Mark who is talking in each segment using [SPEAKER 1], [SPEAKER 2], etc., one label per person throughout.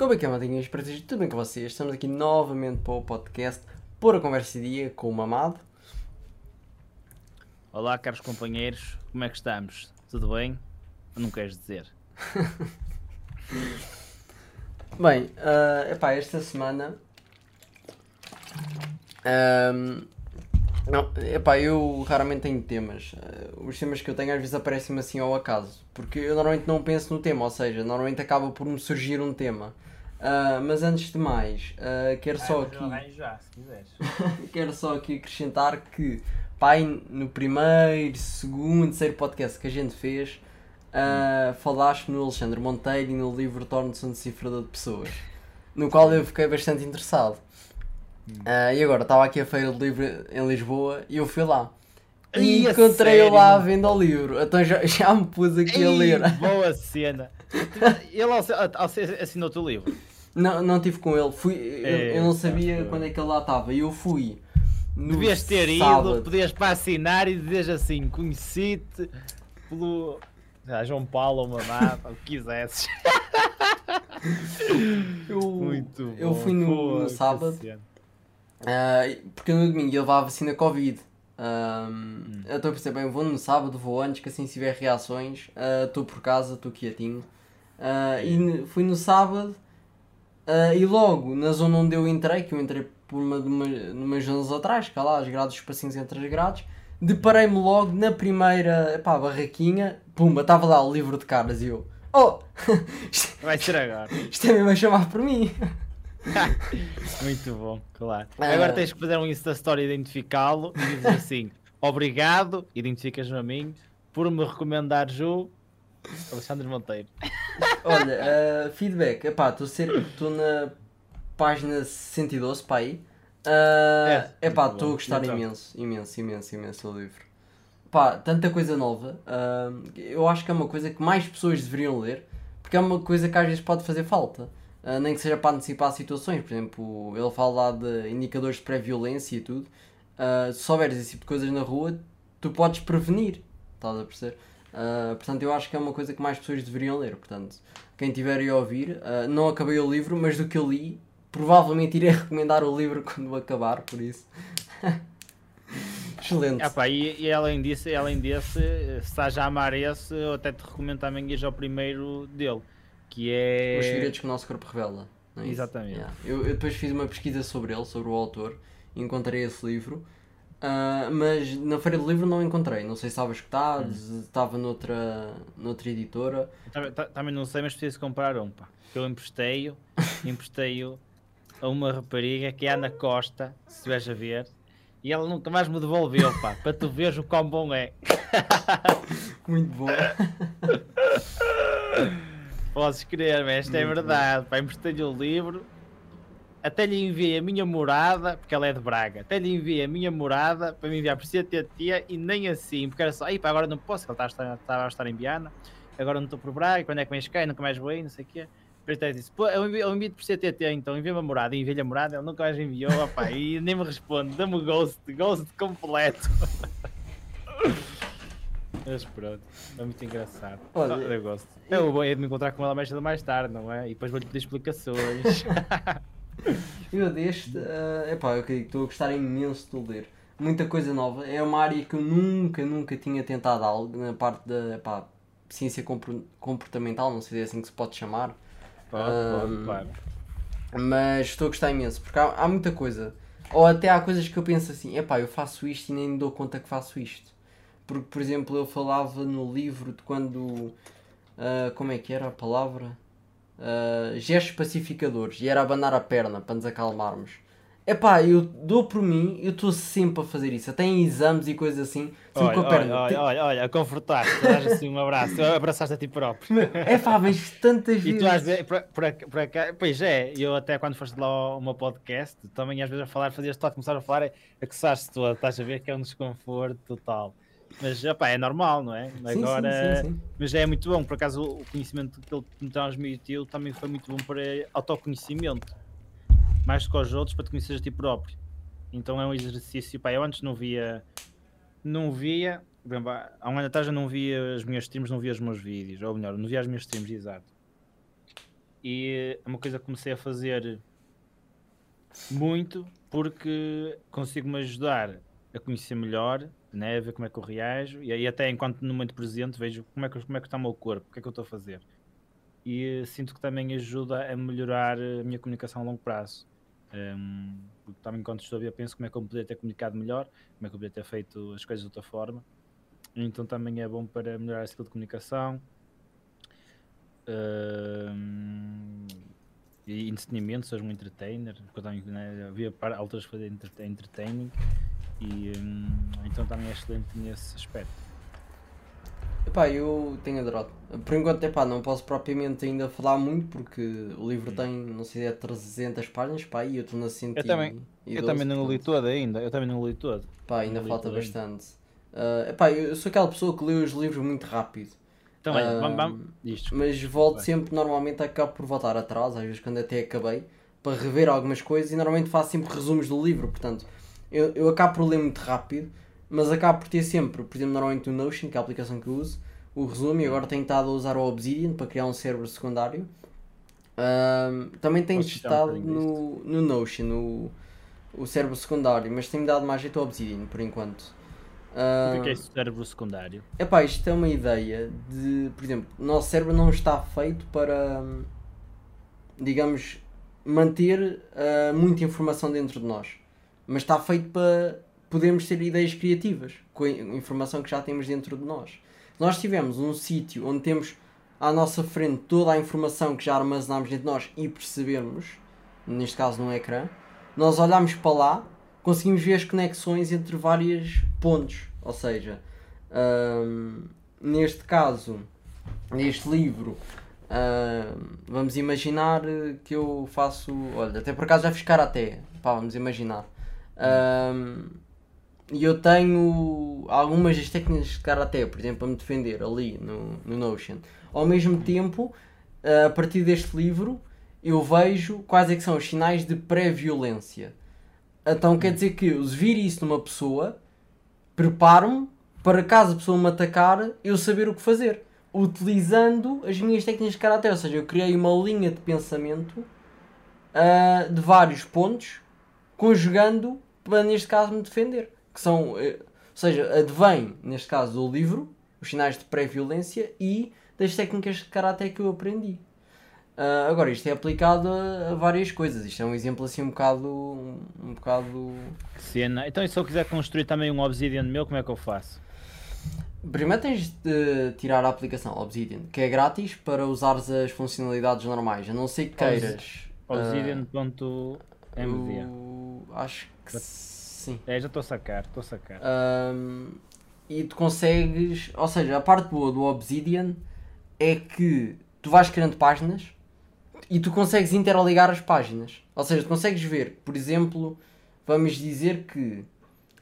[SPEAKER 1] Como é que é, Madinhas? Prazer, tudo bem com vocês? Estamos aqui novamente para o podcast Pôr a Conversa de Dia com o Mamado.
[SPEAKER 2] Olá, caros companheiros, como é que estamos? Tudo bem? Não queres dizer?
[SPEAKER 1] Bem, uh, epá, esta semana. ahm, não, epá, eu raramente tenho temas. Uh, os temas que eu tenho às vezes aparecem-me assim ao acaso. Porque eu normalmente não penso no tema, ou seja, normalmente acaba por me surgir um tema. Uh, mas antes de mais, uh, quero só aqui.
[SPEAKER 2] já,
[SPEAKER 1] quero só aqui acrescentar que pai, no primeiro, segundo, terceiro podcast que a gente fez, uh, falaste no Alexandre Monteiro e no livro Torne-se um decifrador de pessoas, no qual eu fiquei bastante interessado. Uh, e agora estava aqui a feira de livro em Lisboa e eu fui lá. E encontrei-o lá à venda ao livro, então já, já me pus aqui a ler.
[SPEAKER 2] Boa cena! Ele assi- assi- assinou o teu livro.
[SPEAKER 1] Não, não tive com ele, fui, eu, eu não
[SPEAKER 2] É,
[SPEAKER 1] sabia
[SPEAKER 2] acho que-
[SPEAKER 1] quando é que ele lá estava e eu fui.
[SPEAKER 2] Devias ter
[SPEAKER 1] sábado.
[SPEAKER 2] ido, podias para assinar e dizeres assim: conheci-te pelo ah, João Paulo ou Mamá, o que quisesses.
[SPEAKER 1] Eu,
[SPEAKER 2] Muito
[SPEAKER 1] eu
[SPEAKER 2] bom.
[SPEAKER 1] fui no,
[SPEAKER 2] Pô,
[SPEAKER 1] no sábado, ah, porque no domingo ia levar a vacina Covid. Ahm,
[SPEAKER 2] Hum.
[SPEAKER 1] Eu estou a perceber, bem, vou no sábado, vou antes, que assim se tiver reações, ah, estou por casa, estou quietinho. Ah, e fui no sábado ah, e logo na zona onde eu entrei, que eu entrei por uma de uma, umas zonas atrás, cá lá, as grades, os espacinhos entre as grades, deparei-me logo na primeira epá, barraquinha, pumba, estava lá o livro de caras e eu, oh,
[SPEAKER 2] Vai ser agora.
[SPEAKER 1] isto é mesmo a chamar por mim.
[SPEAKER 2] Muito bom, claro.
[SPEAKER 1] Ah.
[SPEAKER 2] Agora tens que fazer um Insta Story identificá-lo e dizer assim: Obrigado, identificas-me a mim, por me recomendares o Alexandre Monteiro.
[SPEAKER 1] Olha, uh, feedback, epá, estou na página 112 para aí. Uh,
[SPEAKER 2] É,
[SPEAKER 1] epá, estou a gostar
[SPEAKER 2] Então.
[SPEAKER 1] imenso, imenso, imenso, imenso do livro. Pá, tanta coisa nova. uh, eu acho que é uma coisa que mais pessoas deveriam ler, porque é uma coisa que às vezes pode fazer falta. Uh, nem que seja para antecipar situações, por exemplo, ele fala lá de indicadores de pré-violência e tudo. Uh, se souberes esse tipo de coisas na rua, tu podes prevenir, estás a perceber? Uh, portanto, eu acho que é uma coisa que mais pessoas deveriam ler. Portanto, quem tiver a ouvir, uh, não acabei o livro, mas do que eu li, provavelmente irei recomendar o livro quando acabar, por isso. Excelente.
[SPEAKER 2] Ah, pá, e, e além disso, e além desse, se estás a amar esse, eu até te recomendo também ir ao primeiro dele, que é.
[SPEAKER 1] Os segredos que o nosso corpo revela. é?
[SPEAKER 2] Exatamente.
[SPEAKER 1] Yeah. Eu, eu depois fiz uma pesquisa sobre ele, sobre o autor, e encontrei esse livro. Ah, mas na feira do livro não encontrei. Não sei se estava escutado,
[SPEAKER 2] Hum.
[SPEAKER 1] estava noutra, noutra editora.
[SPEAKER 2] Também, ta- também não sei, mas preciso comprar um, pá. Eu emprestei-o, emprestei-o a uma rapariga que é a Ana Costa, se estiveres a ver, e ela nunca mais me devolveu, pá, para tu veres o quão bom é.
[SPEAKER 1] Muito bom.
[SPEAKER 2] Podes crer, mas esta é verdade, pá, emprestei-lhe o livro, até lhe enviei a minha morada, porque ela é de Braga, até lhe enviei a minha morada para me enviar por CTT e nem assim, porque era só, aí pá, agora não posso, que ela estava a estar- estava a estar em Viana, agora não estou por Braga, quando é que vens cá, e nunca mais vou aí, não sei o quê. Depois até disse, pô, eu envio- eu envio-te por CTT, então envia-me a morada, e enviei-lhe a morada, ele nunca mais enviou, opá, e nem me responde, dá-me ghost, ghost completo. Mas pronto, é muito engraçado.
[SPEAKER 1] Olha,
[SPEAKER 2] eu gosto. É o bom é de me encontrar com ela mais cedo mais tarde, não é? E depois vou-lhe pedir explicações.
[SPEAKER 1] Eu deste, uh, epá, eu estou a gostar imenso de ler. Muita coisa nova. É uma área que eu nunca, nunca tinha tentado algo na parte da epá, ciência compor- comportamental, não sei se é assim que se pode chamar.
[SPEAKER 2] Pode, pode,
[SPEAKER 1] Ahm,
[SPEAKER 2] claro.
[SPEAKER 1] Mas estou a gostar imenso, porque há, há muita coisa. Ou até há coisas que eu penso assim, epá, eu faço isto e nem me dou conta que faço isto. Porque, por exemplo, eu falava no livro de quando. ah, como é que era a palavra? Ah, gestos pacificadores. E era abanar a perna para nos acalmarmos. Epá, eu dou por mim, eu estou sempre a fazer isso. Até em exames e coisas assim. Sempre
[SPEAKER 2] Olha,
[SPEAKER 1] com a perna.
[SPEAKER 2] olha, olha, olha, confortar-te, dás assim um abraço, abraçaste a ti próprio.
[SPEAKER 1] É pá, mas tantas
[SPEAKER 2] E
[SPEAKER 1] vezes.
[SPEAKER 2] tu às vezes, por, por, por pois é, eu até quando foste lá ao meu podcast, também às vezes a falar, fazias só de começar a falar, a coçaste todo, estás a ver que é um desconforto total. Mas opá, é normal, não é? Agora,
[SPEAKER 1] sim, sim, sim.
[SPEAKER 2] Mas é muito bom, por acaso o conhecimento que ele me transmitiu também foi muito bom para autoconhecimento. Mais do que aos outros, para te conhecer a ti próprio. Então é um exercício, pá, eu antes não via, não via, por exemplo, há um ano atrás eu não via as minhas streams, não via os meus vídeos, ou melhor, não via as minhas streams, exato. e é uma coisa que comecei a fazer muito porque consigo-me ajudar a conhecer melhor, né? ver como é que eu reajo e aí até enquanto no momento presente vejo como é que, como é que está o meu corpo, o que é que eu estou a fazer. E sinto que também ajuda a melhorar a minha comunicação a longo prazo. Um, porque também enquanto estou a ver penso como é que eu poderia ter comunicado melhor, como é que eu poderia ter feito as coisas de outra forma. Então também é bom para melhorar a skill de comunicação. Um, e entretenimento, seja um entertainer, porque eu também né, havia alturas fazer entertaining e um, então também é excelente nesse aspecto.
[SPEAKER 1] Epá, eu tenho adorado. Por enquanto, epá, não posso propriamente ainda falar muito porque o livro hum. tem, não sei, é 300 páginas, pá, e eu estou na 100
[SPEAKER 2] Eu também, eu também não li todo ainda, eu também não li todo.
[SPEAKER 1] Pá, ainda falta bastante. Uh, epá, eu sou aquela pessoa que lê os livros muito rápido.
[SPEAKER 2] Também, uh, vamos, vamos. Isto.
[SPEAKER 1] Mas volto Vai. sempre, normalmente acabo por voltar atrás, às vezes quando até acabei, para rever algumas coisas e normalmente faço sempre resumos do livro, portanto, eu, eu acabo por ler muito rápido mas acabo por ter sempre, por exemplo, normalmente o Notion, que é a aplicação que eu uso, o resumo e agora tenho estado a usar o Obsidian para criar um server secundário. também tenho testado no, no Notion o, o server secundário, mas tem-me dado mais jeito ao Obsidian por enquanto.
[SPEAKER 2] Uh, o que é esse cérebro secundário?
[SPEAKER 1] Epá, isto é uma ideia de, por exemplo, o nosso cérebro não está feito para, digamos, manter uh, muita informação dentro de nós, mas está feito para podermos ter ideias criativas com a informação que já temos dentro de nós. Se nós tivermos um sítio onde temos à nossa frente toda a informação que já armazenámos dentro de nós e percebermos, neste caso no ecrã, nós olhamos para lá, conseguimos ver as conexões entre vários pontos. Ou seja, hum, neste caso, neste livro, hum, vamos imaginar que eu faço. Olha, até por acaso já fiz karaté. Pá, vamos imaginar. E eu tenho algumas das técnicas de karaté, por exemplo, para me defender ali no, no Notion. Ao mesmo tempo, a partir deste livro, eu vejo quais é que são os sinais de pré-violência. Então quer dizer que eu vir isso numa pessoa, preparo-me para caso a pessoa me atacar, eu saber o que fazer. Utilizando as minhas técnicas de karaté. Ou seja, eu criei uma linha de pensamento uh, de vários pontos, conjugando para neste caso me defender que são, eh, ou seja, advém, neste caso, do livro, os sinais de pré-violência e das técnicas de karate que eu aprendi. Uh, agora, isto é aplicado a, a, várias coisas. Isto é um exemplo assim um bocado. Um, um bocado.
[SPEAKER 2] Cena. Então, e se eu quiser construir também um Obsidian meu, como é que eu faço?
[SPEAKER 1] Primeiro tens de tirar a aplicação Obsidian, que é grátis para usares as funcionalidades normais, a não ser que queiras.
[SPEAKER 2] Obsidian.mv.
[SPEAKER 1] Uh, acho que Sim.
[SPEAKER 2] É, já estou a sacar, estou a sacar.
[SPEAKER 1] Um, e tu consegues, ou seja, a parte boa do Obsidian é que tu vais criando páginas e tu consegues interligar as páginas. Ou seja, tu consegues ver, por exemplo, vamos dizer que,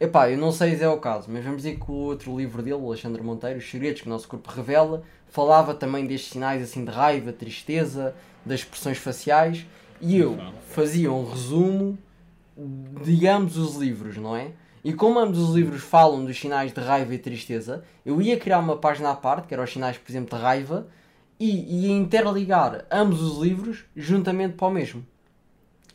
[SPEAKER 1] epá, eu não sei se é o caso, mas vamos dizer que o outro livro dele, o Alexandre Monteiro, Os Segredos que o Nosso Corpo Revela, falava também destes sinais assim de raiva, tristeza, das expressões faciais, e eu fazia um resumo digamos, os livros, não é? E como ambos os livros falam dos sinais de raiva e tristeza, eu ia criar uma página à parte, que era os sinais, por exemplo, de raiva, e ia interligar ambos os livros juntamente para o mesmo.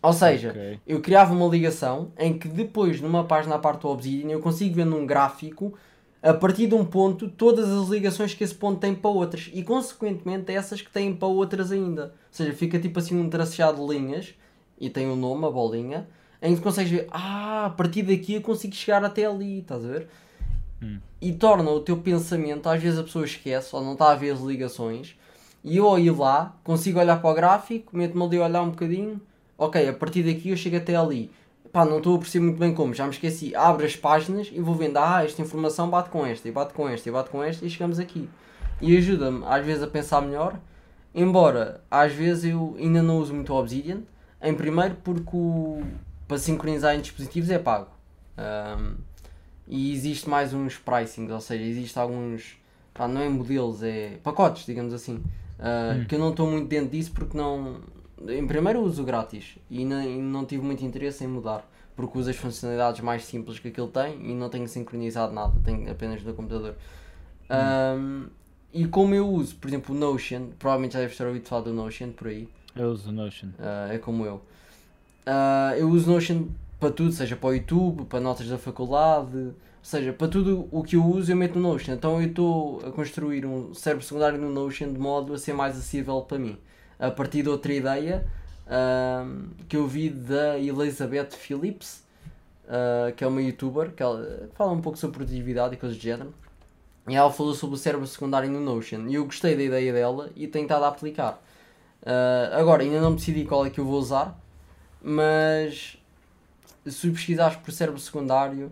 [SPEAKER 1] Ou seja, okay. eu criava uma ligação em que depois, numa página à parte do Obsidian, eu consigo ver num gráfico, a partir de um ponto, todas as ligações que esse ponto tem para outras. E, consequentemente, essas que têm para outras ainda. Ou seja, fica tipo assim um traceado de linhas, e tem o um nome, a bolinha, em que consegues ver, ah, a partir daqui eu consigo chegar até ali, estás a ver? Hum. E torna o teu pensamento, às vezes a pessoa esquece ou não está a ver as ligações, e eu ao ir lá, consigo olhar para o gráfico, meto-me ali a olhar um bocadinho, ok, a partir daqui eu chego até ali. Pá, não estou a perceber muito bem como, já me esqueci. Abro as páginas e vou vendo, ah, esta informação bate com esta, e bate com esta, e bate com esta, e chegamos aqui. E ajuda-me, às vezes, a pensar melhor, embora às vezes eu ainda não uso muito o Obsidian, em primeiro porque o, para sincronizar em dispositivos é pago. Um, e existe mais uns pricings, ou seja, existe alguns, pá, não é modelos, é pacotes, digamos assim, uh, hum. que eu não estou muito dentro disso porque não. Em primeiro uso grátis e não, e não tive muito interesse em mudar, porque uso as funcionalidades mais simples que aquilo tem e não tenho sincronizado nada, tenho apenas no computador. Hum. Um, e como eu uso, por exemplo, o Notion, provavelmente já deves ter ouvido falar do Notion por aí.
[SPEAKER 2] Eu uso o Notion.
[SPEAKER 1] Uh, é como eu. Uh, eu uso Notion para tudo, seja para o YouTube, para notas da faculdade, ou seja, para tudo o que eu uso eu meto no Notion. Então eu estou a construir um cérebro secundário no Notion de modo a ser mais acessível para mim. A partir de outra ideia uh, que eu vi da Elizabeth Phillips, uh, que é uma youtuber, que ela fala um pouco sobre produtividade e coisas do género. E ela falou sobre o cérebro secundário no Notion. E eu gostei da ideia dela e tenho estado a aplicar. Uh, agora, ainda não decidi qual é que eu vou usar, mas se pesquisares por cérebro secundário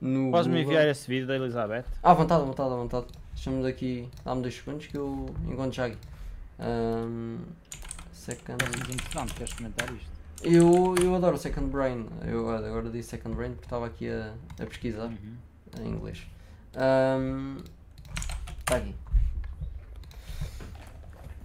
[SPEAKER 1] no.
[SPEAKER 2] Podes-me enviar esse vídeo da Elizabeth?
[SPEAKER 1] À vontade, à vontade, à vontade. Deixa-me daqui, dá-me dois segundos que eu encontro já aqui. Um, second.
[SPEAKER 2] Interessante, queres comentar isto?
[SPEAKER 1] Eu, eu adoro Second Brain. Eu agora disse Second Brain porque estava aqui a, a pesquisar uhum. em inglês. Um, está aqui.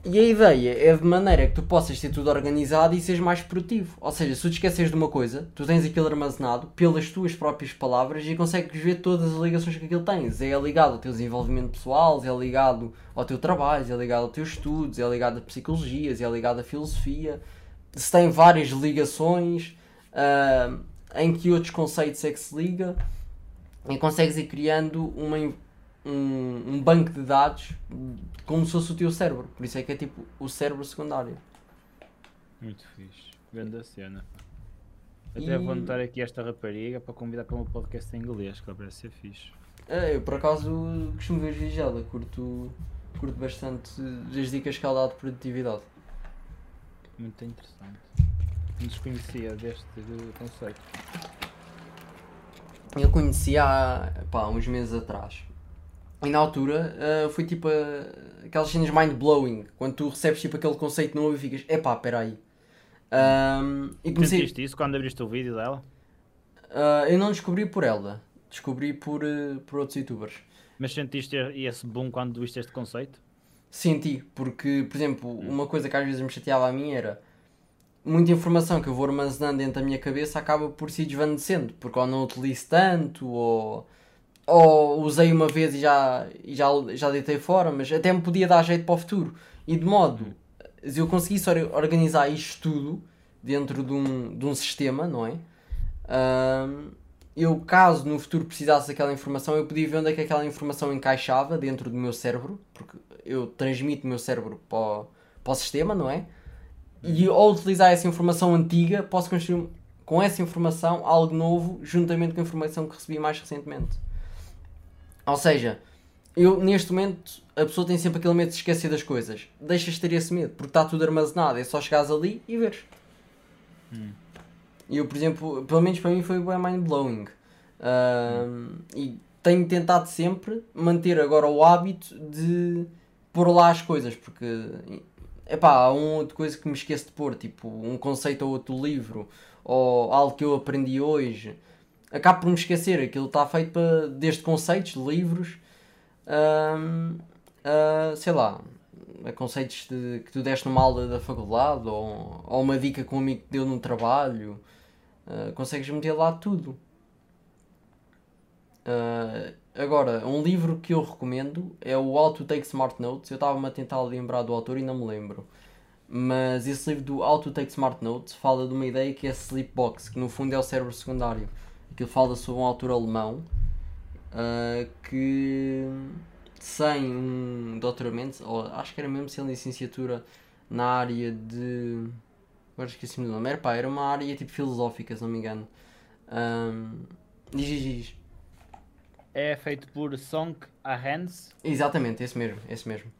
[SPEAKER 1] E a ideia é de maneira que tu possas ter tudo organizado e seres mais produtivo. Ou seja, se tu te esqueces de uma coisa, tu tens aquilo armazenado pelas tuas próprias palavras e consegues ver todas as ligações que aquilo tens. É ligado ao teu desenvolvimento pessoal, é ligado ao teu trabalho, é ligado aos teus estudos, é ligado a psicologias, é ligado à filosofia. Se tem várias ligações, uh, em que outros conceitos é que se liga, e consegues ir criando uma, um, um banco de dados como se fosse o teu cérebro. Por isso é que é tipo o cérebro secundário.
[SPEAKER 2] Muito fixe. Grande cena. Até e... vou anotar aqui esta rapariga para convidar para um podcast em inglês, que ela parece ser fixe.
[SPEAKER 1] É, eu por acaso costumo ver vigilada, curto, curto bastante as dicas que ela dá de produtividade.
[SPEAKER 2] Muito interessante. Não desconhecia deste conceito.
[SPEAKER 1] Eu conheci há pá, uns meses atrás. E na altura uh, foi tipo uh, aquelas cenas mind-blowing, quando tu recebes tipo aquele conceito novo e ficas, epá, peraí. Um,
[SPEAKER 2] e comecei... Sentiste isso quando abriste o vídeo dela?
[SPEAKER 1] Uh, eu não descobri por ela, descobri por, uh, por outros youtubers.
[SPEAKER 2] Mas sentiste esse boom quando viste este conceito?
[SPEAKER 1] Senti, porque, por exemplo, hum. uma coisa que às vezes me chateava a mim era muita informação que eu vou armazenando dentro da minha cabeça acaba por se desvanecendo, porque ou não utilizo tanto, ou ou usei uma vez e já, e já, já deitei fora, mas até me podia dar jeito para o futuro. E de modo, se eu conseguisse organizar isto tudo dentro de um, de um sistema, não é? Um, eu, caso no futuro precisasse daquela informação, eu podia ver onde é que aquela informação encaixava dentro do meu cérebro, porque eu transmito o meu cérebro para o, para o sistema, não é? E ao utilizar essa informação antiga, posso construir com essa informação algo novo, juntamente com a informação que recebi mais recentemente. Ou seja, eu neste momento a pessoa tem sempre aquele medo de esquecer das coisas. Deixas de ter esse medo, porque está tudo armazenado, é só chegares ali e veres. Hum. Eu, por exemplo, pelo menos para mim foi bem mind blowing. E tenho tentado sempre manter agora o hábito de pôr lá as coisas, porque epá, há uma outra coisa que me esqueço de pôr, tipo um conceito ou outro livro, ou algo que eu aprendi hoje acabo por me esquecer. Aquilo está feito para, desde conceitos, livros, sei lá, conceitos de, que tu deste numa aula da faculdade ou, ou uma dica que um amigo te deu no trabalho. Uh, consegues meter lá tudo. Uh, agora, um livro que eu recomendo é o How to Take Smart Notes. Eu estava-me a tentar lembrar do autor e não me lembro. Mas esse livro do How to Take Smart Notes fala de uma ideia que é Sleepbox, que no fundo é o cérebro secundário. Aquilo fala sobre um autor alemão uh, que sem um doutoramento, ou acho que era mesmo sem licenciatura na área de. Agora esqueci-me do nome. Era, pá, era uma área tipo filosófica, se não me engano. Um, diz, diz, diz.
[SPEAKER 2] É feito por Song Arends.
[SPEAKER 1] Exatamente, esse mesmo, esse mesmo.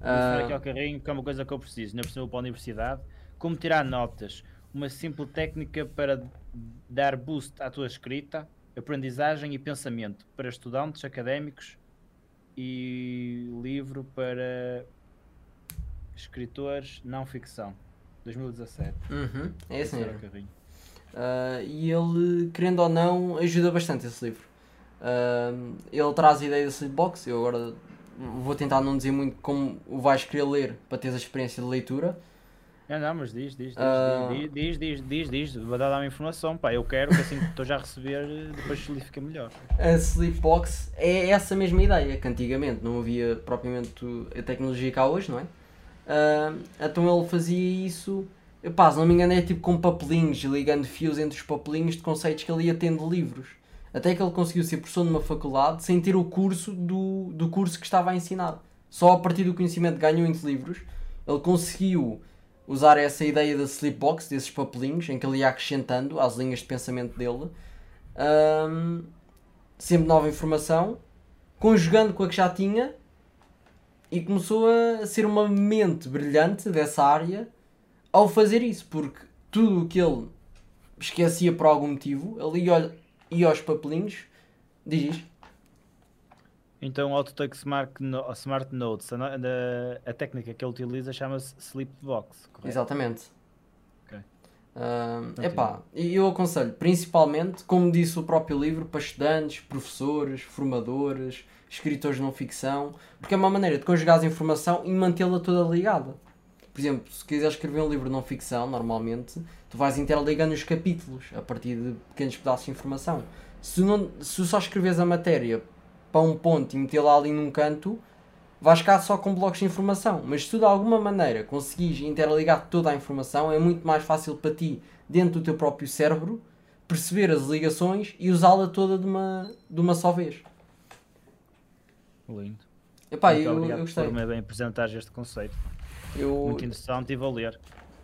[SPEAKER 2] Uh, aqui ao carrinho, que é uma coisa que eu preciso. Não preciso para a universidade. Como tirar notas? Uma simples técnica para dar boost à tua escrita, aprendizagem e pensamento para estudantes académicos e livro para escritores não ficção 2017
[SPEAKER 1] uhum, é esse mesmo. uh, e ele querendo ou não ajuda bastante esse livro. Uh, ele traz a ideia desse box eu agora vou tentar não dizer muito como o vais querer ler para teres a experiência de leitura
[SPEAKER 2] não, não, mas diz, diz, diz, uh... diz, diz, diz, diz, diz, vou dar uma informação, pá, eu quero que assim que estou já a receber, depois se fica melhor.
[SPEAKER 1] A Sleepbox é essa mesma ideia, que antigamente não havia propriamente a tecnologia cá hoje, não é? Ah, então ele fazia isso, epá, se não me engano é tipo com papelinhos, ligando fios entre os papelinhos de conceitos que ele ia tendo de livros. Até que ele conseguiu ser professor numa faculdade sem ter o curso do, do curso que estava a ensinar. Só a partir do conhecimento que ganhou entre livros, ele conseguiu usar essa ideia da sleepbox, desses papelinhos, em que ele ia acrescentando às linhas de pensamento dele, ahm, sempre nova informação, conjugando com a que já tinha, e começou a ser uma mente brilhante dessa área ao fazer isso, porque tudo o que ele esquecia por algum motivo, ele ia, ia aos papelinhos, diz.
[SPEAKER 2] Então, o Autotake Smart, no Smart Notes, a, no- a- a técnica que ele utiliza chama-se Sleepbox, correto?
[SPEAKER 1] Exatamente.
[SPEAKER 2] Ok. Continua.
[SPEAKER 1] epá, e eu aconselho, principalmente, como disse o próprio livro, para estudantes, professores, formadores, escritores de não ficção, porque é uma maneira de conjugar a informação e mantê-la toda ligada. Por exemplo, se quiseres escrever um livro de não ficção, normalmente, tu vais interligando os capítulos a partir de pequenos pedaços de informação. Se, não, se só escreves a matéria para um ponto e metê-la ali num canto, vais ficar só com blocos de informação. Mas se tu de alguma maneira conseguires interligar toda a informação, é muito mais fácil para ti, dentro do teu próprio cérebro, perceber as ligações e usá-la toda de uma, de uma só vez.
[SPEAKER 2] Lindo.
[SPEAKER 1] Epá,
[SPEAKER 2] Muito
[SPEAKER 1] eu,
[SPEAKER 2] obrigado
[SPEAKER 1] eu gostei.
[SPEAKER 2] por bem apresentar este conceito.
[SPEAKER 1] Eu,
[SPEAKER 2] Muito interessante e vou ler.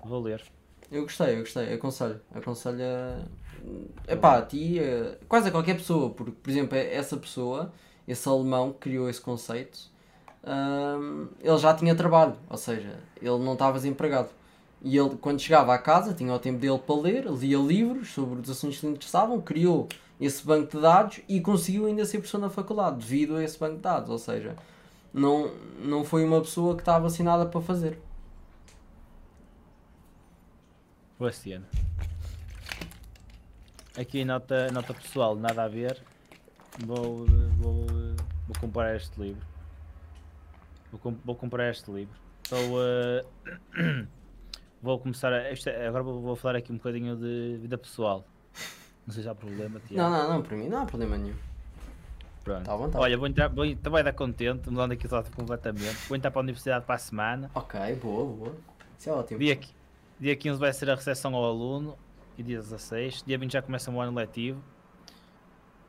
[SPEAKER 2] Vou ler.
[SPEAKER 1] eu gostei, eu gostei. Aconselho. Aconselho a. Epá, a ti, a- quase a qualquer pessoa, porque, por exemplo, é- essa pessoa, esse alemão que criou esse conceito, hum, ele já tinha trabalho, ou seja, ele não estava desempregado. E ele, quando chegava à casa, tinha o tempo dele para ler, lia livros sobre os assuntos que lhe interessavam, criou esse banco de dados e conseguiu ainda ser professor na faculdade, devido a esse banco de dados. Ou seja, não, não foi uma pessoa que estava assinada para fazer.
[SPEAKER 2] Bastiano. Aqui nota, nota pessoal, nada a ver. Vou, vou, vou comprar este livro. Vou, com- vou comprar este livro. Vou, eh, vou começar a. é- agora vou, vou falar aqui um bocadinho de vida pessoal. Não sei se há problema, Tiago.
[SPEAKER 1] Não, não, não, para mim não há problema nenhum.
[SPEAKER 2] Pronto.
[SPEAKER 1] Tá à vontade.
[SPEAKER 2] Olha, vou entrar, vou, também dar contente, mudando aqui o tópico completamente. Vou entrar para a universidade para a semana.
[SPEAKER 1] Ok, boa, boa. Isso é ótimo.
[SPEAKER 2] Dia, dia 15 vai ser a recepção ao aluno e dia 16. Dia 20 já começa o ano letivo.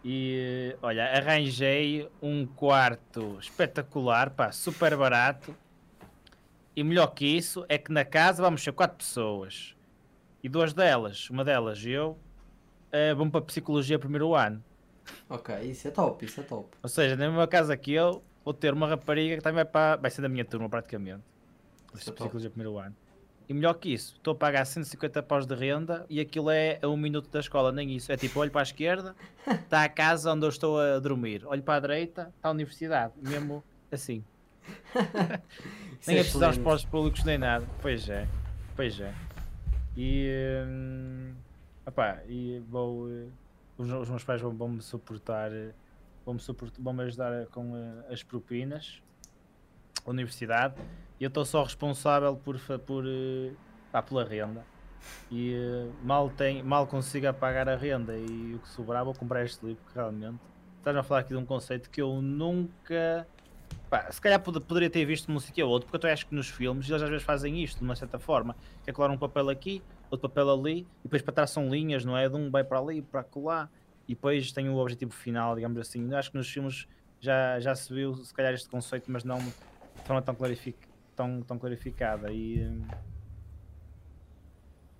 [SPEAKER 2] E olha, arranjei um quarto espetacular, pá, super barato. E melhor que isso é que na casa vamos ser quatro pessoas. E duas delas, uma delas e eu, eh, vão para psicologia primeiro ano.
[SPEAKER 1] Ok, isso é top, isso é top.
[SPEAKER 2] Ou seja, na mesma casa que eu, vou ter uma rapariga que também vai, para, vai ser da minha turma praticamente.
[SPEAKER 1] Isso é top.
[SPEAKER 2] psicologia primeiro ano. E melhor que isso, estou a pagar 150 paus de renda e aquilo é a um minuto da escola, nem isso. É tipo, olho para a esquerda, está a casa onde eu estou a dormir. Olho para a direita, está a universidade. Mesmo assim. Nem
[SPEAKER 1] é
[SPEAKER 2] é precisar
[SPEAKER 1] excelente.
[SPEAKER 2] postos públicos nem nada. Pois é, pois é. E, hum, opá, e vou, eh, os, os meus pais vão, vão me suportar, eh, vão me suportar, vão me ajudar com eh, as propinas, a universidade, e eu estou só responsável por, por, eh, pá, pela renda. E eh, mal, tem, mal consigo apagar a renda e o que sobrar vou comprar este livro, que realmente estás a falar aqui de um conceito que eu nunca Pá, se calhar pod- poderia ter visto num sítio ou outro, porque eu acho que nos filmes eles às vezes fazem isto de uma certa forma, que é colar um papel aqui, outro papel ali, e depois para trás são linhas, não é? De um vai para ali, para colar, e depois tem o objetivo final, digamos assim. Eu acho que nos filmes já, já se viu, se calhar, este conceito, mas não de forma tão, clarific, tão, tão clarificada. E hum,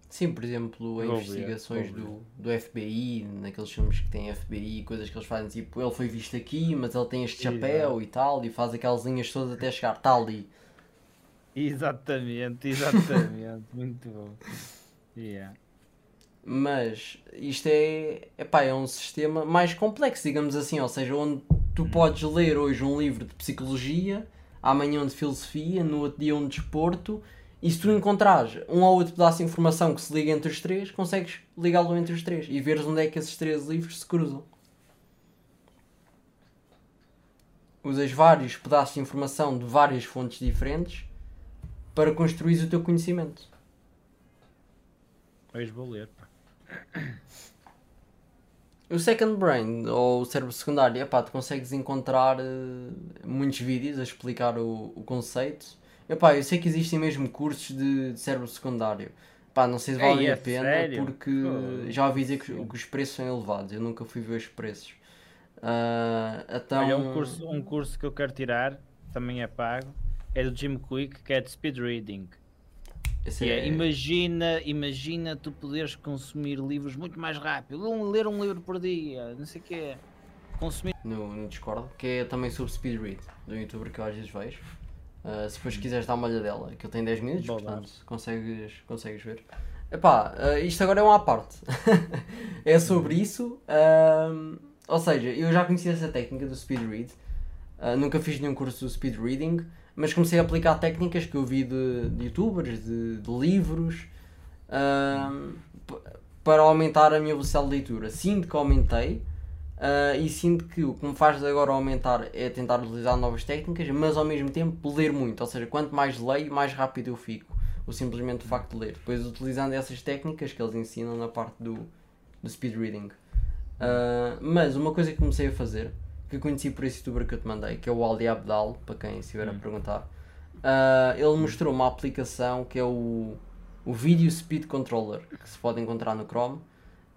[SPEAKER 1] Sim, por exemplo,
[SPEAKER 2] ver,
[SPEAKER 1] investigações do, do FBI, naqueles filmes que têm FBI, coisas que eles fazem, tipo, ele foi visto aqui, mas ele tem este chapéu e tal, e faz aquelas linhas todas até chegar, está ali.
[SPEAKER 2] exatamente, exatamente, muito bom. Yeah.
[SPEAKER 1] Mas isto é, epá, é um sistema mais complexo, digamos assim, ou seja, onde tu podes ler hoje um livro de psicologia, amanhã um de filosofia, no outro dia um de desporto, e se tu encontrares um ou outro pedaço de informação que se liga entre os três, consegues ligá-lo entre os três e veres onde é que esses três livros se cruzam. Usas vários pedaços de informação de várias fontes diferentes para construir o teu conhecimento.
[SPEAKER 2] Hoje vou ler. pá.
[SPEAKER 1] O Second Brain, ou o cérebro secundário, epá, tu consegues encontrar eh, muitos vídeos a explicar o, o conceito. Epá, eu sei que existem mesmo cursos de, de cérebro secundário. Pá, não sei se
[SPEAKER 2] é
[SPEAKER 1] a pena
[SPEAKER 2] sério?
[SPEAKER 1] porque já ouvi dizer que, os- que os preços são elevados. Eu nunca fui ver os preços. Ah, então.
[SPEAKER 2] Olha, um curso, um curso que eu quero tirar, também é pago, é do Jim Quick, que é de speed reading. É,
[SPEAKER 1] é-
[SPEAKER 2] imagina, imagina tu poderes consumir livros muito mais rápido, ler um livro por dia, não sei o quê. Consumir.
[SPEAKER 1] no, no Discord, que é também sobre speed read, do youtuber que eu às vezes vejo. Ah, se depois quiseres dar uma olhadela, que ele tem 10 minutos, portanto consegues, consegues ver. Epá, ah, isto agora é uma à parte. é sobre isso. ahm, ou seja, eu já conhecia essa técnica do speed read. ah, nunca fiz nenhum curso do speed reading, mas comecei a aplicar técnicas que eu vi de, de youtubers, de, de livros, p- para aumentar a minha velocidade de leitura. Sinto que aumentei, ah, e sinto que o que me faz agora aumentar é tentar utilizar novas técnicas, mas ao mesmo tempo ler muito. Ou seja, quanto mais leio, mais rápido eu fico. Ou simplesmente o facto de ler. Depois utilizando essas técnicas que eles ensinam na parte do, do speed reading. Ah, mas uma coisa que comecei a fazer, que eu conheci por esse youtuber que eu te mandei, que é o Ali Abdal, para quem estiver a perguntar, ah, ele mostrou uma aplicação que é o, o Video Speed Controller, que se pode encontrar no Chrome.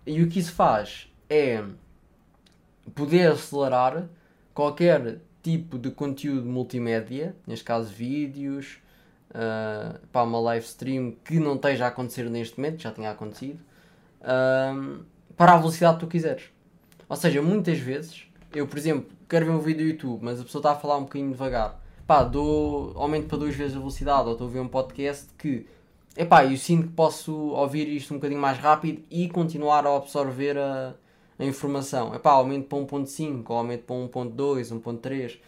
[SPEAKER 1] E o que isso faz é poder acelerar qualquer tipo de conteúdo multimédia, neste caso vídeos, ah, pá, uma live stream que não esteja a acontecer neste momento, já tinha acontecido, ah, para a velocidade que tu quiseres. Ou seja, muitas vezes, eu por exemplo, quero ver um vídeo do YouTube, mas a pessoa está a falar um bocadinho devagar, pá, dou, aumento para duas vezes a velocidade, ou estou a ver um podcast que, epá, eu sinto que posso ouvir isto um bocadinho mais rápido e continuar a absorver a, a informação. Epá, aumento para 1.5, ou aumento para 1.2, 1.3.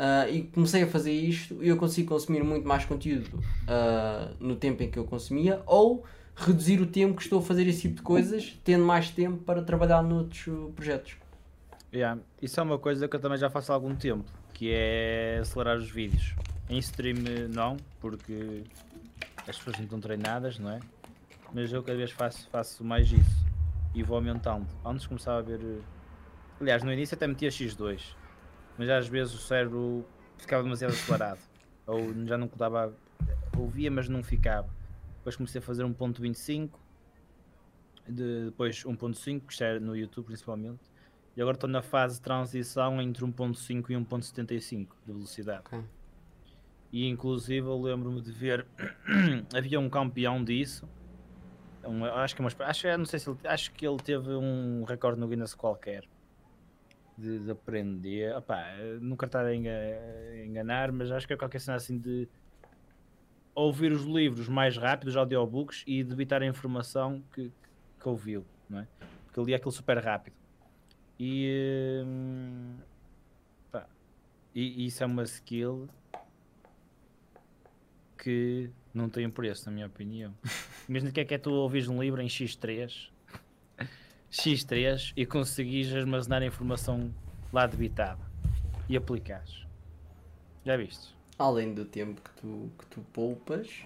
[SPEAKER 1] Ah, e comecei a fazer isto e eu consigo consumir muito mais conteúdo ah, no tempo em que eu consumia ou reduzir o tempo que estou a fazer esse tipo de coisas, tendo mais tempo para trabalhar noutros uh, projetos.
[SPEAKER 2] Yeah, Isso é uma coisa que eu também já faço há algum tempo, que é acelerar os vídeos. Em stream não, porque as pessoas não estão treinadas, não é? Mas eu cada vez faço, faço mais isso e vou aumentando. Antes começava a ver. eh, Aliás, no início até metia X2, mas às vezes o cérebro ficava demasiado acelerado. Ou já não dava. Ouvia, mas não ficava. Depois comecei a fazer 1.25, de- depois 1.5, que no YouTube principalmente. E agora estou na fase de transição entre 1.5 e 1.75 de velocidade.
[SPEAKER 1] Ok.
[SPEAKER 2] E inclusive eu lembro-me de ver havia um campeão disso. Um, eu acho que é uma, acho, não sei se ele, acho que ele teve um recorde no Guinness qualquer de, de aprender. Eh, nunca estar a enga- a enganar, mas acho que é qualquer cena assim de ouvir os livros mais rápido, os audiobooks, e debitar a informação que, que ouviu, não é? Porque ele lia aquilo super rápido. E, hum, pá, e isso é uma skill que não tem preço, na minha opinião. Imagina que é que é tu ouvires um livro em X3, X3 e conseguires armazenar a informação lá debitada e aplicares. Já viste?
[SPEAKER 1] Além do tempo que tu, que tu poupas,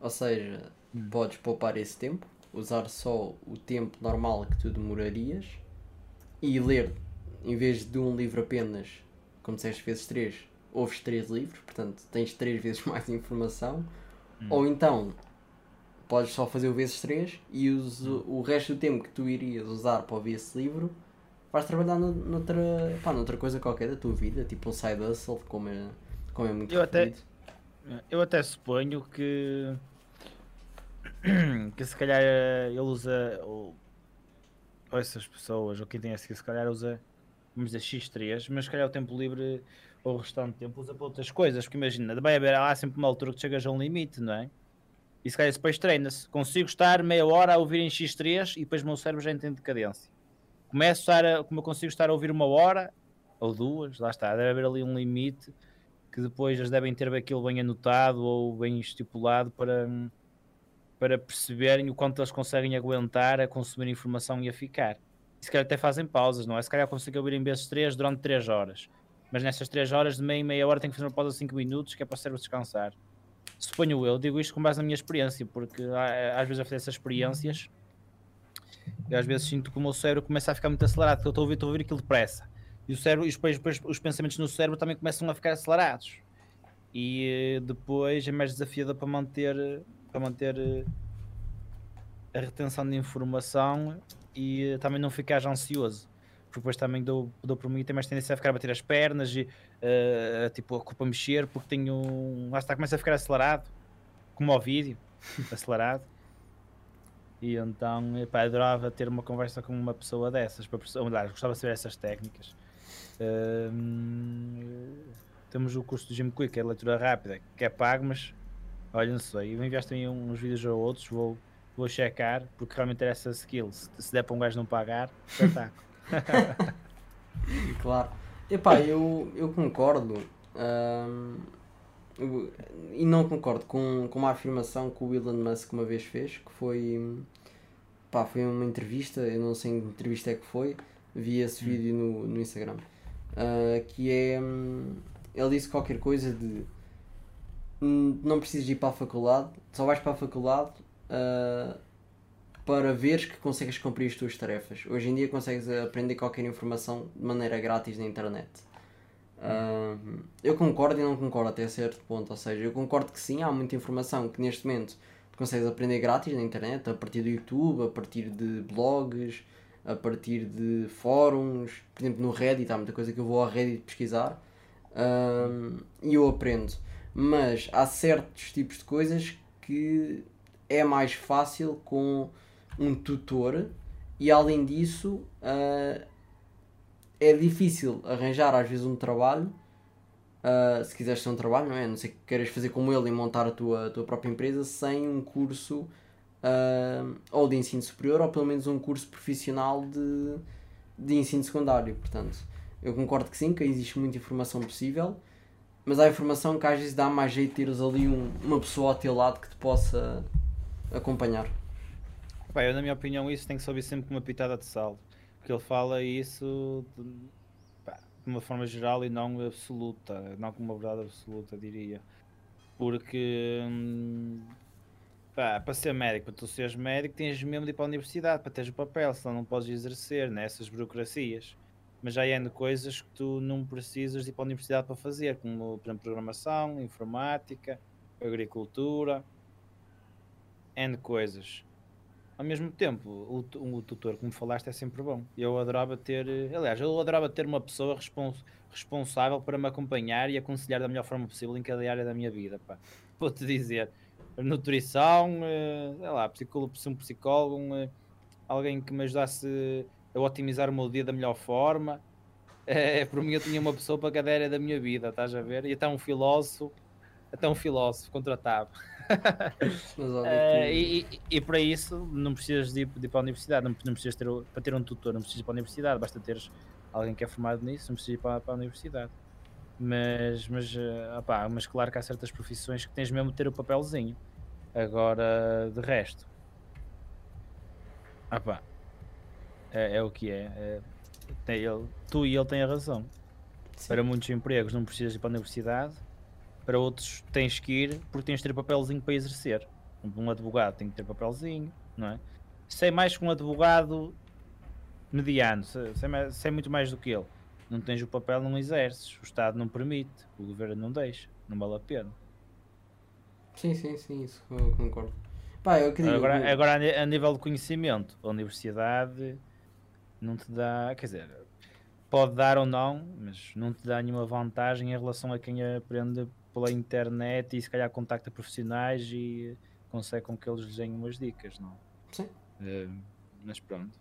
[SPEAKER 1] ou seja, podes poupar esse tempo, usar só o tempo normal que tu demorarias e ler, em vez de um livro apenas, como disseste, vezes 3, ouves 3 livros, portanto tens 3 vezes mais informação, ou então podes só fazer o vezes 3 e usa o resto do tempo que tu irias usar para ouvir esse livro vais trabalhar no- noutra, pá, noutra coisa qualquer da tua vida, tipo um side hustle, como é, como é muito
[SPEAKER 2] Eu até-. Eu até suponho que que se calhar eh, ele usa ou essas pessoas ou quem tem esse se calhar usa vamos dizer X3, mas se calhar o tempo livre ou o restante tempo usa para outras coisas, porque imagina, vai haver há sempre uma altura que chegas a um limite, não é? E se calhar depois treina-se. Consigo estar meia hora a ouvir em X3 e depois o meu cérebro já em decadência. Começo a estar como eu consigo estar a ouvir uma hora ou duas, lá está, deve haver ali um limite que depois eles devem ter aquilo bem anotado ou bem estipulado para, para perceberem o quanto eles conseguem aguentar a consumir informação e a ficar. E se calhar até fazem pausas, não é? Se calhar conseguem ouvir em vezes 3 durante 3 horas. Mas nessas 3 horas, de meia em meia hora, tem que fazer uma pausa de 5 minutos, que é para o cérebro descansar. Suponho eu, digo isto com base na minha experiência, porque há- às vezes a fazer essas experiências, eu às vezes sinto que o meu cérebro começa a ficar muito acelerado, porque eu estou a ouvir, estou a ouvir aquilo depressa. E o cérebro, e depois, depois os pensamentos no cérebro também começam a ficar acelerados. e depois é mais desafiador para manter, para manter a retenção de informação e também não ficar ansioso. Porque depois também dou, dou por mim, tem mais tendência a ficar a bater as pernas e uh, tipo, a culpa mexer porque tenho. Lá está, começa a ficar acelerado, como ao vídeo, acelerado. E então, epá, adorava ter uma conversa com uma pessoa dessas, para aliás, gostava de saber essas técnicas. Uh, temos o curso do Jim Quick, que é leitura rápida, que é pago, mas olha, não sei, enviaste uns vídeos ou outros, vou, vou checar, porque realmente era essa skill. Se, der para um gajo não pagar, espetáculo.
[SPEAKER 1] claro. Epá, eu, eu concordo. e não concordo com, com uma afirmação que o Elon Musk uma vez fez, que foi, pá, foi uma entrevista, eu não sei em que entrevista é que foi, vi esse hum. vídeo no, no Instagram, uh, que é, um, ele disse qualquer coisa de hum, não precisas ir para a faculdade, só vais para a faculdade uh, para veres que consegues cumprir as tuas tarefas. Hoje em dia consegues aprender qualquer informação de maneira grátis na internet. Uh, eu concordo e não concordo até certo ponto, ou seja, eu concordo que sim, há muita informação que neste momento consegues aprender grátis na internet, a partir do YouTube, a partir de blogs, a partir de fóruns, por exemplo no Reddit, há muita coisa que eu vou ao Reddit pesquisar uh, e eu aprendo. Mas há certos tipos de coisas que é mais fácil com um tutor e além disso uh, é difícil arranjar às vezes um trabalho uh, se quiseres ter um trabalho, não é? Não sei que queres fazer como ele e montar a tua, a tua própria empresa sem um curso uh, ou de ensino superior ou pelo menos um curso profissional de, de ensino secundário. Portanto, eu concordo que sim, que existe muita informação possível, mas há informação que às vezes dá mais jeito de teres ali um, uma pessoa ao teu lado que te possa acompanhar.
[SPEAKER 2] Pá, eu, na minha opinião, isso tem que ser sempre com uma pitada de sal. Porque ele fala isso de, pá, de uma forma geral e não absoluta. Não com uma verdade absoluta, diria. Porque hum, pá, para ser médico, para tu seres médico, tens mesmo de ir para a universidade para teres o papel, senão não podes exercer nessas né, burocracias. Mas já há coisas que tu não precisas ir para a universidade para fazer, como por exemplo, programação, informática, agricultura, N coisas ao mesmo tempo, o, o tutor, como falaste, é sempre bom. Eu adorava ter, aliás, eu adorava ter uma pessoa respons, responsável para me acompanhar e aconselhar da melhor forma possível em cada área da minha vida. Vou-te dizer, nutrição, eh, sei lá, psicólogo, um psicólogo, um, eh, alguém que me ajudasse a otimizar o meu dia da melhor forma. É, por mim, eu tinha uma pessoa para cada área da minha vida, estás a ver? E até um filósofo, até um filósofo contratava. uh, e, e, e, para isso não precisas de ir, de ir para a universidade, não, não, precisas ter para ter um tutor, não precisas ir para a universidade, basta teres alguém que é formado nisso, não precisas ir para, para a universidade. Mas, mas, uh, opá, mas claro que há certas profissões que tens mesmo de ter o papelzinho. Agora, de resto, opá, é, é o que é. é ele, tu e ele têm a razão. Sim. Para muitos empregos não precisas ir para a universidade para outros tens que ir porque tens de ter papelzinho para exercer. Um advogado tem que ter papelzinho, não é? Sei mais que um advogado mediano, sei, sei, muito mais do que ele. Não tens o papel, não exerces. O Estado não permite, o governo não deixa, não vale a pena.
[SPEAKER 1] Sim, sim, sim, isso eu concordo. Pá, eu
[SPEAKER 2] digo, agora, agora, a nível de conhecimento, a universidade não te dá, quer dizer, pode dar ou não, mas não te dá nenhuma vantagem em relação a quem aprende pela internet e se calhar contacta profissionais e consegue com que eles lhes deem umas dicas, não?
[SPEAKER 1] Sim.
[SPEAKER 2] Uh, mas pronto,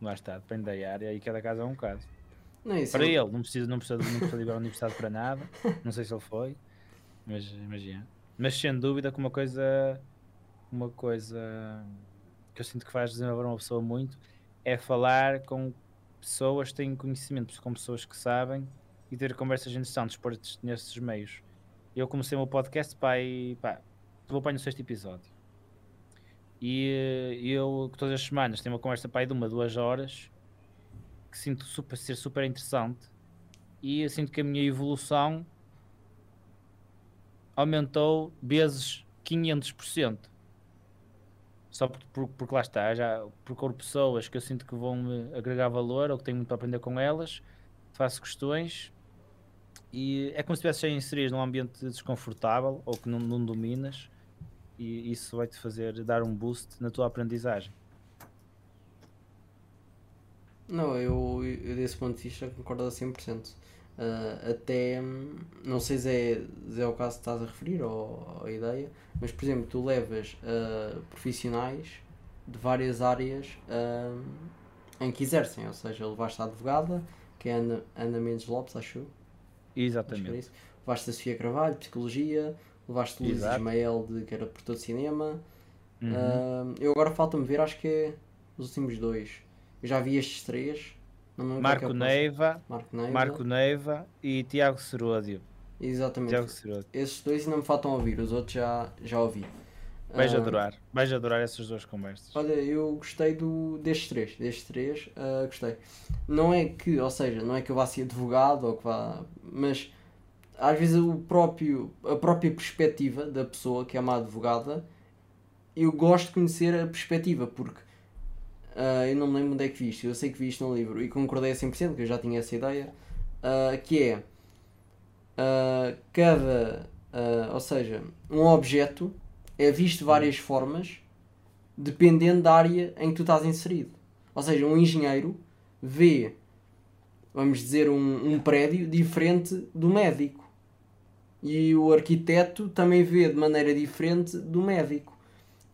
[SPEAKER 2] lá está, depende da área e cada caso é um caso.
[SPEAKER 1] Não,
[SPEAKER 2] para é... ele, não precisa, não, precisa, não precisa ir à universidade para nada, não sei se ele foi, mas imagina. Mas sem dúvida que uma coisa, uma coisa que eu sinto que faz desenvolver uma pessoa muito é falar com pessoas que têm conhecimento, com pessoas que sabem e ter conversas interessantes por nesses meios. Eu comecei o meu podcast e, pá, vou para no sexto episódio. E eh, eu, todas as semanas, tenho uma conversa pá, de uma, duas horas que sinto super, ser super interessante e sinto que a minha evolução aumentou vezes 500%. Só porque, porque lá está, já procuro pessoas que eu sinto que vão me agregar valor ou que tenho muito para aprender com elas, faço questões E é como se estivesse a inserir num ambiente desconfortável ou que não, não dominas, e isso vai-te fazer dar um boost na tua aprendizagem.
[SPEAKER 1] Não, eu, eu desse ponto de vista concordo a 100%. Uh, até, não sei se é, se é o caso que estás a referir ou, ou a ideia, mas por exemplo, tu levas uh, profissionais de várias áreas uh, em que exercem, ou seja, levaste a advogada, que é Ana, Ana Mendes Lopes, acho eu. Acho
[SPEAKER 2] Exatamente.
[SPEAKER 1] isso. Levaste a Sofia Carvalho, Psicologia, levaste Luís. Ismael, de, que era produtor de cinema.
[SPEAKER 2] Uhum.
[SPEAKER 1] Uh, eu agora falta-me ver, acho que é os últimos dois. Eu já vi estes três. É é
[SPEAKER 2] Marco. Neiva,
[SPEAKER 1] Marco Neiva.
[SPEAKER 2] Marco Neiva e Tiago Seródio.
[SPEAKER 1] Exatamente.
[SPEAKER 2] Tiago Seródio.
[SPEAKER 1] Esses dois ainda me faltam ouvir, os outros já, já ouvi.
[SPEAKER 2] Vais
[SPEAKER 1] Ah,
[SPEAKER 2] adorar, vais adorar essas duas conversas.
[SPEAKER 1] Olha, eu gostei do, destes três, destes três, ah, gostei. Não é que, ou seja, não é que eu vá ser advogado ou que vá, mas às vezes o próprio, a própria perspectiva da pessoa que é uma advogada, eu gosto de conhecer a perspectiva, porque ah, eu não me lembro onde é que vi isto, eu sei que vi isto no livro e concordei a 100%, que eu já tinha essa ideia, ah, que é ah, cada, ou seja, um objeto é visto de várias formas dependendo da área em que tu estás inserido. Ou seja, um engenheiro vê, vamos dizer, um, um prédio diferente do médico. E o arquiteto também vê de maneira diferente do médico.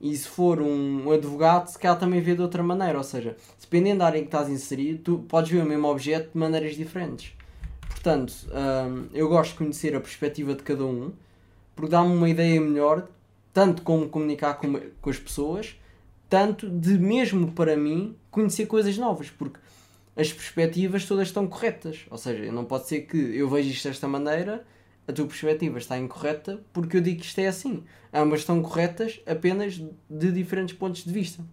[SPEAKER 1] E se for um advogado, se calhar também vê de outra maneira. Ou seja, dependendo da área em que estás inserido, tu podes ver o mesmo objeto de maneiras diferentes. Portanto, hum, eu gosto de conhecer a perspectiva de cada um, porque dá-me uma ideia melhor, tanto como comunicar com, com as pessoas, tanto de mesmo para mim conhecer coisas novas, porque as perspectivas todas estão corretas. Ou seja, não pode ser que eu veja isto desta maneira, a tua perspectiva está incorreta porque eu digo que isto é assim. Ambas estão corretas apenas de diferentes pontos de vista.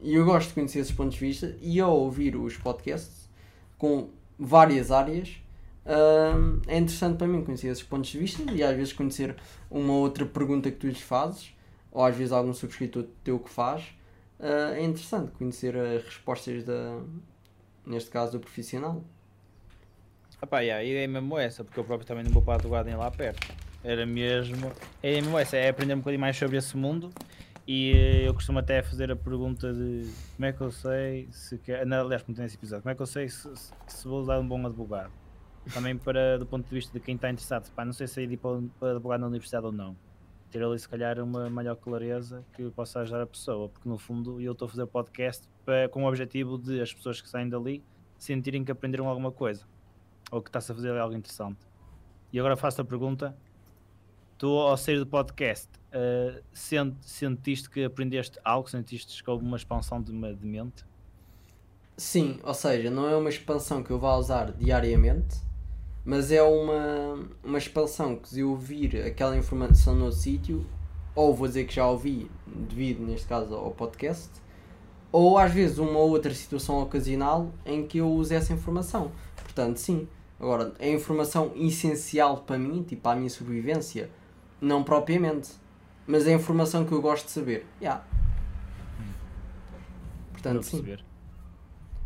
[SPEAKER 1] E eu gosto de conhecer esses pontos de vista e ao ouvir os podcasts com várias áreas é interessante para mim conhecer esses pontos de vista e às vezes conhecer uma outra pergunta que tu lhes fazes ou às vezes algum subscritor teu que faz ah, é interessante conhecer as respostas da neste caso do profissional
[SPEAKER 2] Epá, yeah, a ideia é mesmo essa, porque eu próprio também não vou para a advogado nem lá perto. Era mesmo. É mesmo essa, é aprender um bocadinho mais sobre esse mundo. E eh, eu costumo até fazer a pergunta de como é que eu sei se quer. Não, aliás, como tem esse episódio, como é que eu sei se, se- se vou usar um bom advogado? Também para do ponto de vista de quem está interessado, pá, não sei se é ir para, para advogado na universidade ou não. Ter ali se calhar uma maior clareza que possa ajudar a pessoa, porque no fundo eu estou a fazer podcast para, com o objetivo de as pessoas que saem dali sentirem que aprenderam alguma coisa ou que está-se a fazer algo interessante. E agora faço a pergunta: tu, ao sair do podcast, eh, sent- sentiste que aprendeste algo? Sentiste que houve uma expansão de, de mente?
[SPEAKER 1] Sim, ou seja, não é uma expansão que eu vá usar diariamente, mas é uma, uma expansão que se eu ouvir aquela informação no sítio, ou vou dizer que já ouvi devido, neste caso, ao podcast, ou às vezes uma ou outra situação ocasional em que eu use essa informação. Portanto, sim. Agora, é informação essencial para mim, tipo, para a minha sobrevivência? Não propriamente. Mas é informação que eu gosto de saber. Yeah. Portanto, sim.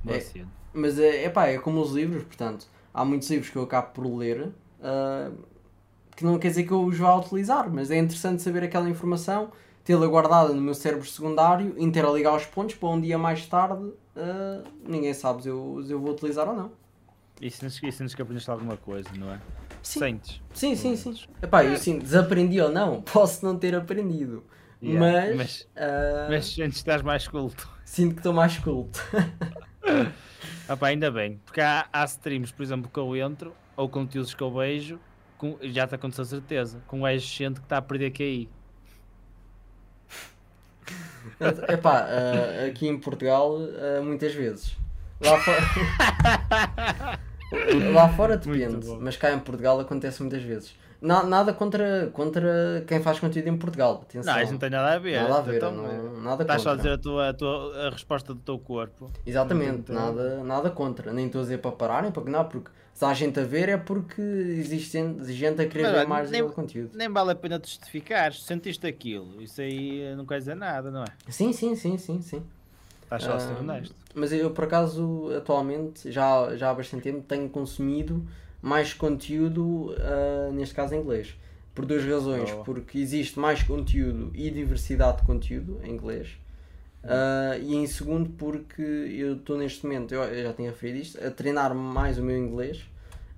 [SPEAKER 1] É. Mas é, epá, é como os livros, portanto, há muitos livros que eu acabo por ler ah, que não quer dizer que eu os vá utilizar, mas é interessante saber aquela informação, tê-la guardada no meu cérebro secundário, interligar os pontos para um dia mais tarde, ah, ninguém sabe se eu, se eu vou utilizar ou não.
[SPEAKER 2] E sentes, e sentes que aprendeste alguma coisa, não é?
[SPEAKER 1] Sim.
[SPEAKER 2] Sentes.
[SPEAKER 1] Sim, sim, sim. Epá, eu sim, desaprendi ou não, posso não ter aprendido,
[SPEAKER 2] Yeah,
[SPEAKER 1] mas,
[SPEAKER 2] mas,
[SPEAKER 1] ah,
[SPEAKER 2] mas que estás mais culto.
[SPEAKER 1] sinto que estou mais culto.
[SPEAKER 2] Ah pá, ainda bem, porque há, há streams, por exemplo, que eu entro, ou conteúdos que eu vejo, com, já te aconteceu certeza, com um gajo que está a perder QI.
[SPEAKER 1] Epá, ah, aqui em Portugal, ah, muitas vezes. Lá fora. Lá fora depende, mas cá em Portugal acontece muitas vezes. Na- nada contra, contra quem faz conteúdo em Portugal. Atenção.
[SPEAKER 2] Não, isso não tem nada a ver.
[SPEAKER 1] Nada a ver,
[SPEAKER 2] então,
[SPEAKER 1] não- nada
[SPEAKER 2] Estás só a
[SPEAKER 1] contra.
[SPEAKER 2] dizer a, tua, a, tua, a resposta do teu corpo.
[SPEAKER 1] Exatamente,
[SPEAKER 2] Então-
[SPEAKER 1] nada, nada contra. Nem estou a dizer para pararem, porque não, porque se há gente a ver é porque existe gente, a querer
[SPEAKER 2] Mas,
[SPEAKER 1] ver mais
[SPEAKER 2] nem-
[SPEAKER 1] conteúdo.
[SPEAKER 2] Nem vale a pena justificar, sentiste aquilo. Isso aí não quer dizer nada, não é?
[SPEAKER 1] Sim, sim, sim, sim, sim.
[SPEAKER 2] Estás só a ser honesto.
[SPEAKER 1] Mas eu, por acaso, atualmente, já, já há bastante tempo, tenho consumido mais conteúdo, uh, neste caso em inglês. Por duas razões.
[SPEAKER 2] Oh.
[SPEAKER 1] Porque existe mais conteúdo e diversidade de conteúdo em inglês. Uh, e em segundo, porque eu estou neste momento, eu, eu já tinha referido isto, a treinar mais o meu inglês.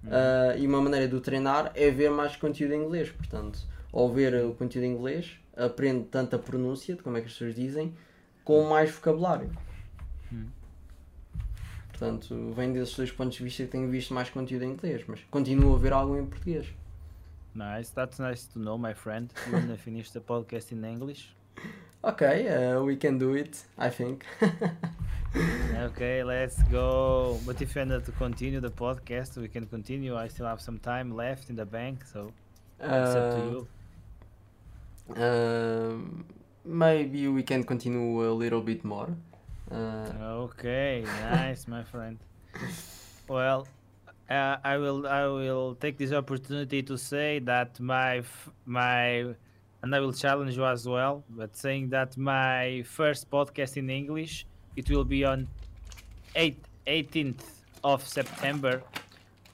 [SPEAKER 1] Uh, e uma maneira de o treinar é ver mais conteúdo em inglês. Portanto, ao ver o conteúdo em inglês, aprendo tanto a pronúncia, de como é que as pessoas dizem, com mais vocabulário.
[SPEAKER 2] Hum.
[SPEAKER 1] Portanto, vem desses dois pontos de vista que tenho visto mais conteúdo em inglês, mas continuo a ver algo em português.
[SPEAKER 2] Nice, that's nice to know, my friend. You wanna finish the podcast in English?
[SPEAKER 1] Okay, uh, we can do it, I think.
[SPEAKER 2] Okay, let's go. But if you want to continue the podcast, we can continue. I still have some time left in the bank, so it's up to
[SPEAKER 1] Uh,
[SPEAKER 2] you.
[SPEAKER 1] um, maybe we can continue a little bit more. Uh,
[SPEAKER 2] Okay, nice, my friend. Well, uh, I will I will take this opportunity to say that my my and I will challenge you as well, but saying that my first podcast in English it will be on 8 18th of September.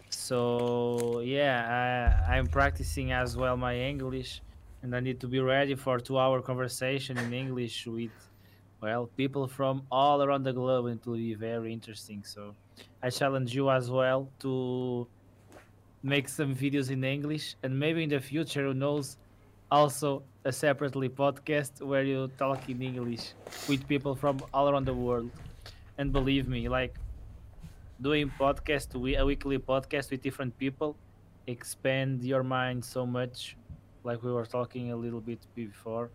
[SPEAKER 2] So yeah, I, I'm practicing as well my English, and I need to be ready for two-hour conversation in English with well, people from all around the globe, it will be very interesting. So, I challenge you as well to make some videos in English, and maybe in the future, who knows, also a separately podcast where you talk in English with people from all around the world. And believe me, like doing podcast, a weekly podcast with different people, expand your mind so much, like we were talking a little bit before.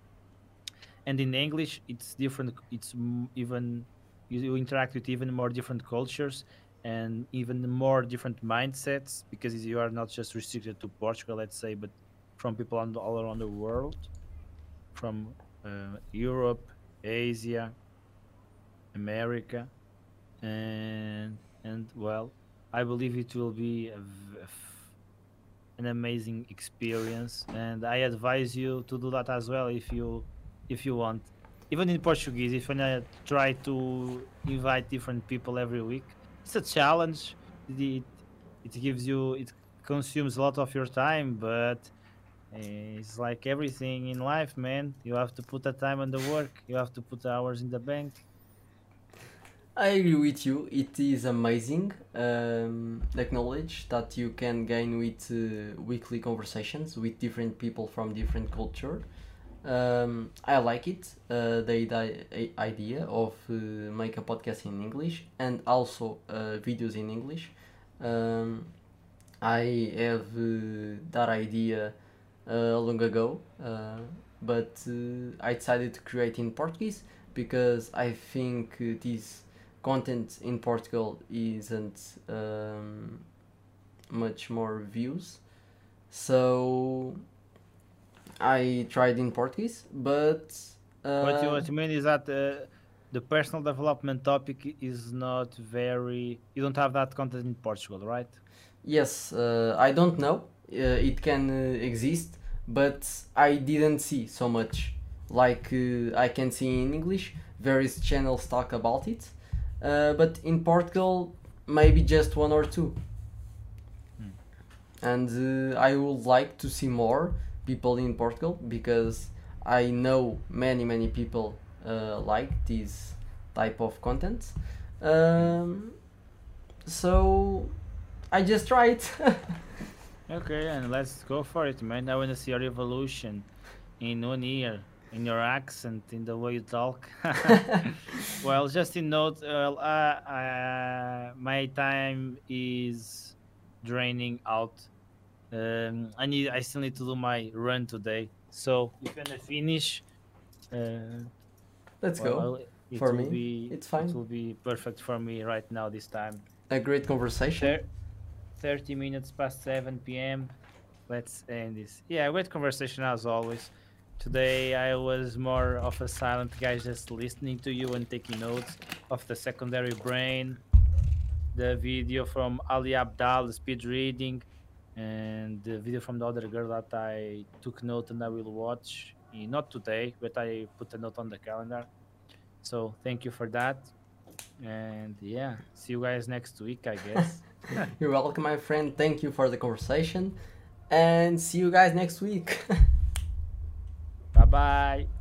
[SPEAKER 2] And in english it's different it's even you, interact with even more different cultures and even more different mindsets because you are not just restricted to portugal let's say but from people all around the world from uh, europe asia america and and well i believe it will be a a an amazing experience and i advise you to do that as well if you if you want. Even in portuguese if wanna try to invite different people every week it's a challenge. It, it gives you it consumes a lot of your time but it's like everything in life man. You have to put the time on the work. You have to put the hours in the bank
[SPEAKER 1] I agree with you. It is amazing um, the knowledge that you can gain with uh, weekly conversations with different people from different culture. Um, I like it. Uh, the ide- idea of uh, make a podcast in English and also uh, videos in English. Um, I have uh, that idea uh, long ago, but I decided to create in Portuguese because I think this content in Portugal isn't um, much more views. So I tried in Portuguese, but uh,
[SPEAKER 2] what you what you mean is that uh, the personal development topic is not very you don't have that content in portugal right
[SPEAKER 1] yes, uh, I don't know. Uh, it can uh, exist, but I didn't see so much. Like uh, I can see in English, various channels talk about it, uh, but in Portugal, maybe just one or two.
[SPEAKER 2] Hmm.
[SPEAKER 1] And uh, I would like to see more people in Portugal because I know many many people uh, like this type of content. Um, so I just try it.
[SPEAKER 2] Okay, and let's go for it, man. I want to see your evolution in one year, in your accent, in the way you talk. well, just in note, uh, uh, my time is draining out. Um, I need, I still need to do my run today. So if wanna finish, uh,
[SPEAKER 1] Let's
[SPEAKER 2] well,
[SPEAKER 1] go. For me,
[SPEAKER 2] be,
[SPEAKER 1] it's fine.
[SPEAKER 2] It will be perfect for me right now this time.
[SPEAKER 1] A great conversation.
[SPEAKER 2] Thir- 30 minutes past 7 p.m. Let's end this. Yeah, great conversation as always. Today I was more of a silent guy just listening to you and taking notes of the secondary brain, the video from Ali Abdal, the speed reading, and the video from the other girl that I took note and I will watch. eh, Not today, but I put a note on the calendar. So thank you for that. And yeah, see you guys next week, I guess.
[SPEAKER 1] You're welcome, my friend. Thank you for the conversation. And see you guys next week.
[SPEAKER 2] Bye.